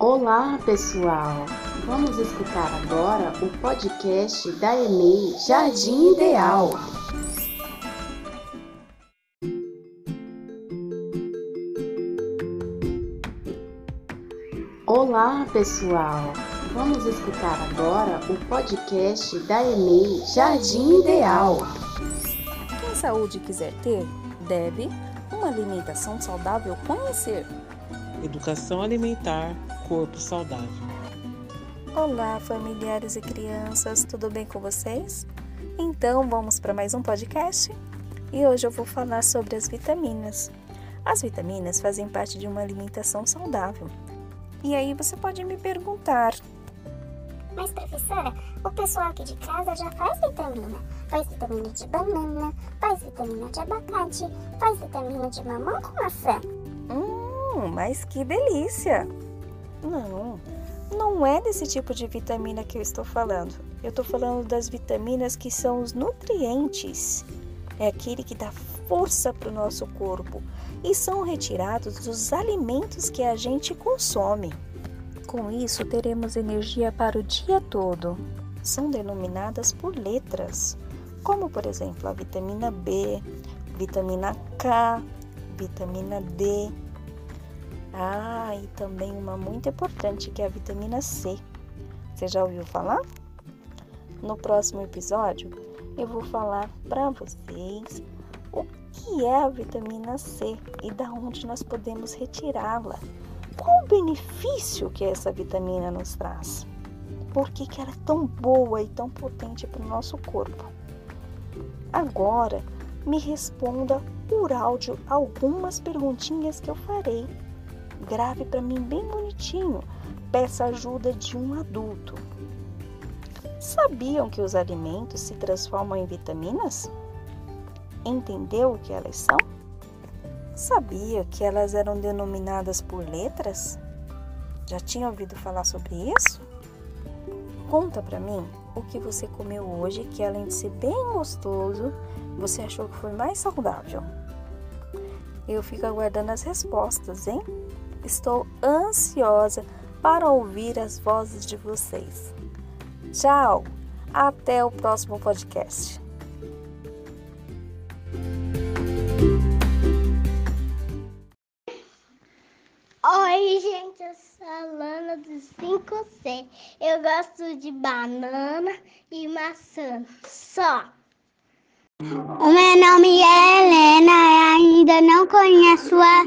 Olá, pessoal! Vamos escutar agora o podcast da EMEI Jardim Ideal. Olá, pessoal! Vamos escutar agora o podcast da EMEI Jardim Ideal. Quem saúde quiser ter, deve uma alimentação saudável conhecer. Educação alimentar, corpo saudável. Olá, familiares e crianças, tudo bem com vocês? Então vamos para mais um podcast e hoje eu vou falar sobre as vitaminas. As vitaminas fazem parte de uma alimentação saudável. E aí você pode me perguntar: Mas professora, o pessoal aqui de casa já faz vitamina. Faz vitamina de banana, faz vitamina de abacate, faz vitamina de mamão com maçã. Hum, mas que delícia! Não, não é desse tipo de vitamina que eu estou falando. Eu estou falando das vitaminas que são os nutrientes. É aquele que dá força para o nosso corpo e são retirados dos alimentos que a gente consome. Com isso, teremos energia para o dia todo. São denominadas por letras, como por exemplo a vitamina B, vitamina K, vitamina D. Ah, e também uma muito importante que é a vitamina C. Você já ouviu falar? No próximo episódio, eu vou falar para vocês o que é a vitamina C e da onde nós podemos retirá-la. Qual o benefício que essa vitamina nos traz? Por que, que ela é tão boa e tão potente para o nosso corpo? Agora, me responda por áudio algumas perguntinhas que eu farei. Grave para mim bem bonitinho. Peça ajuda de um adulto. Sabiam que os alimentos se transformam em vitaminas? Entendeu o que elas são? Sabia que elas eram denominadas por letras? Já tinha ouvido falar sobre isso? Conta para mim o que você comeu hoje que além de ser bem gostoso, você achou que foi mais saudável. Eu fico aguardando as respostas, hein? Estou ansiosa para ouvir as vozes de vocês. Tchau! Até o próximo podcast. Oi, gente, eu sou a Lana do 5C. Eu gosto de banana e maçã. Só. O meu nome é Helena e ainda não conheço a-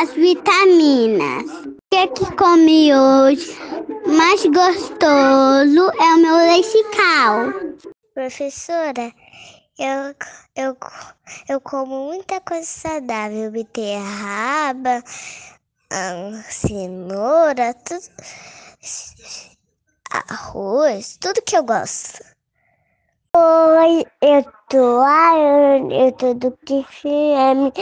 as vitaminas. O que, que comi hoje? Mais gostoso é o meu leite cal. Professora, eu, eu, eu como muita coisa saudável. Beterraba, ahn, cenoura, tudo, arroz, tudo que eu gosto. Oi, eu tô a Ana, eu tô do TCM.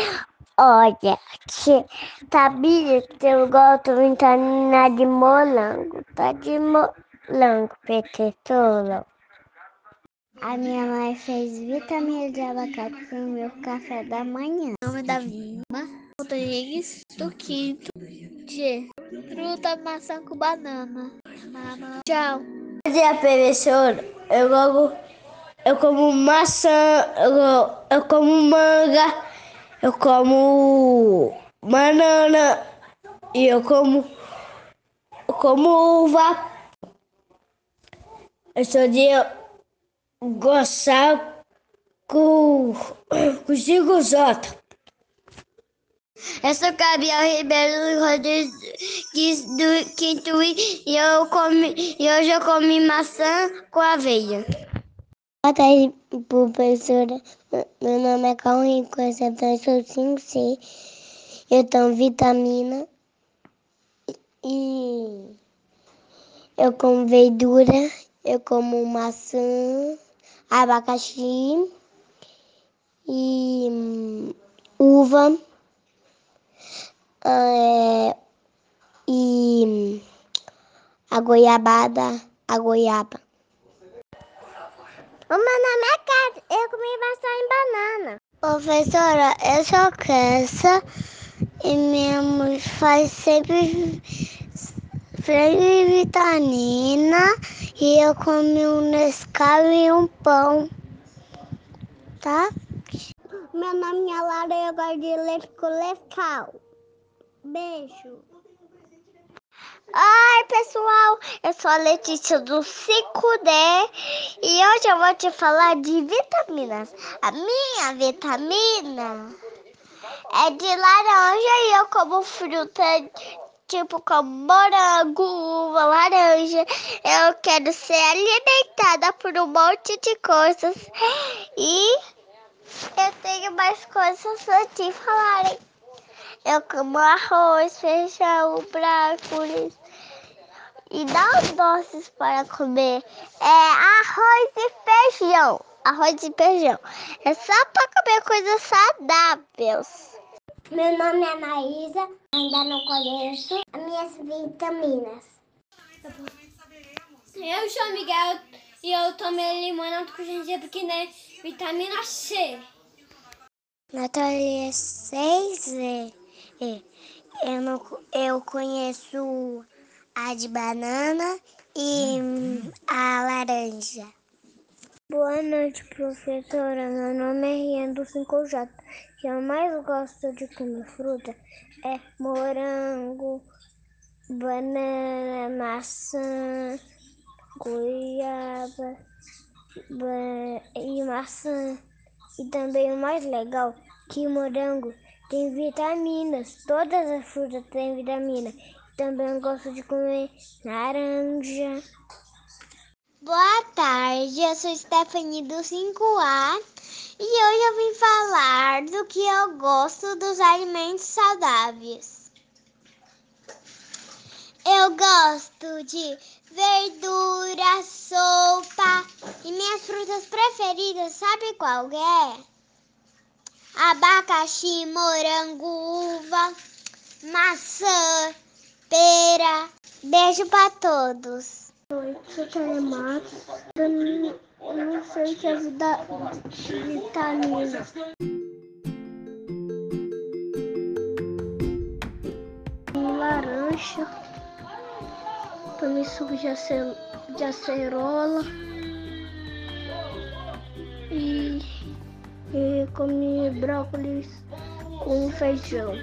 Olha, que, sabia que eu gosto de vitamina de molango? Tá de molango, professora. A minha mãe fez vitamina de abacate no meu café da manhã. O nome da Vilma Rodrigues do quinto G. Fruta, maçã com banana. Mama. Tchau. Bom dia, professor. Eu como, eu como maçã, eu, eu como manga, eu como banana e eu como, eu como uva. Eu sou de gostar com, com Chico Jota. Eu sou Gabriel Ribeiro Rodrigues do Quinto e eu comi, e hoje eu comi maçã com aveia. Boa tarde, professora. Meu nome é Rico, eu sou 5C. Eu tomo vitamina e eu como verdura, eu como maçã, abacaxi e hum, uva. É, e a goiabada, a goiaba. O meu nome é Kat, eu comi maçã e banana. Professora, eu sou criança e minha mãe faz sempre frango e vitamina. E eu comi um Nescau e um pão. Tá? Meu nome é Lara e eu gosto de leite com. Beijo. Oi, pessoal! Eu sou a Letícia do 5D e hoje eu vou te falar de vitaminas. A minha vitamina é de laranja e eu como fruta tipo como morango, uva, laranja. Eu quero ser alimentada por um monte de coisas e eu tenho mais coisas pra te falarem. Eu como arroz, feijão, brócolis e dá os doces para comer. É arroz e feijão. Arroz e feijão. É só para comer coisas saudáveis. Meu nome é Maísa, ainda não conheço as minhas vitaminas. Eu sou Miguel e eu tomei limonada com gengibre que é vitamina C. Natália 6 eu, não, eu conheço a de banana e a laranja. Boa noite, professora. Meu nome é Rian do 5J. O que eu mais gosto de comer fruta é morango, banana, maçã, goiaba e maçã. E também o mais legal que morango tem vitaminas. Todas as frutas têm vitamina. Também gosto de comer laranja. Boa tarde, eu sou Stephanie do 5A e hoje eu vim falar do que eu gosto dos alimentos saudáveis. Eu gosto de verdura, sopa e minhas frutas preferidas, sabe qual é? Abacaxi, morango, uva, maçã, pera. Beijo para todos. Oi, sou Telemato. Eu não sei que é vida, vitamina. Laranja. Tomei suco de acerola. Comi brócolis com feijão.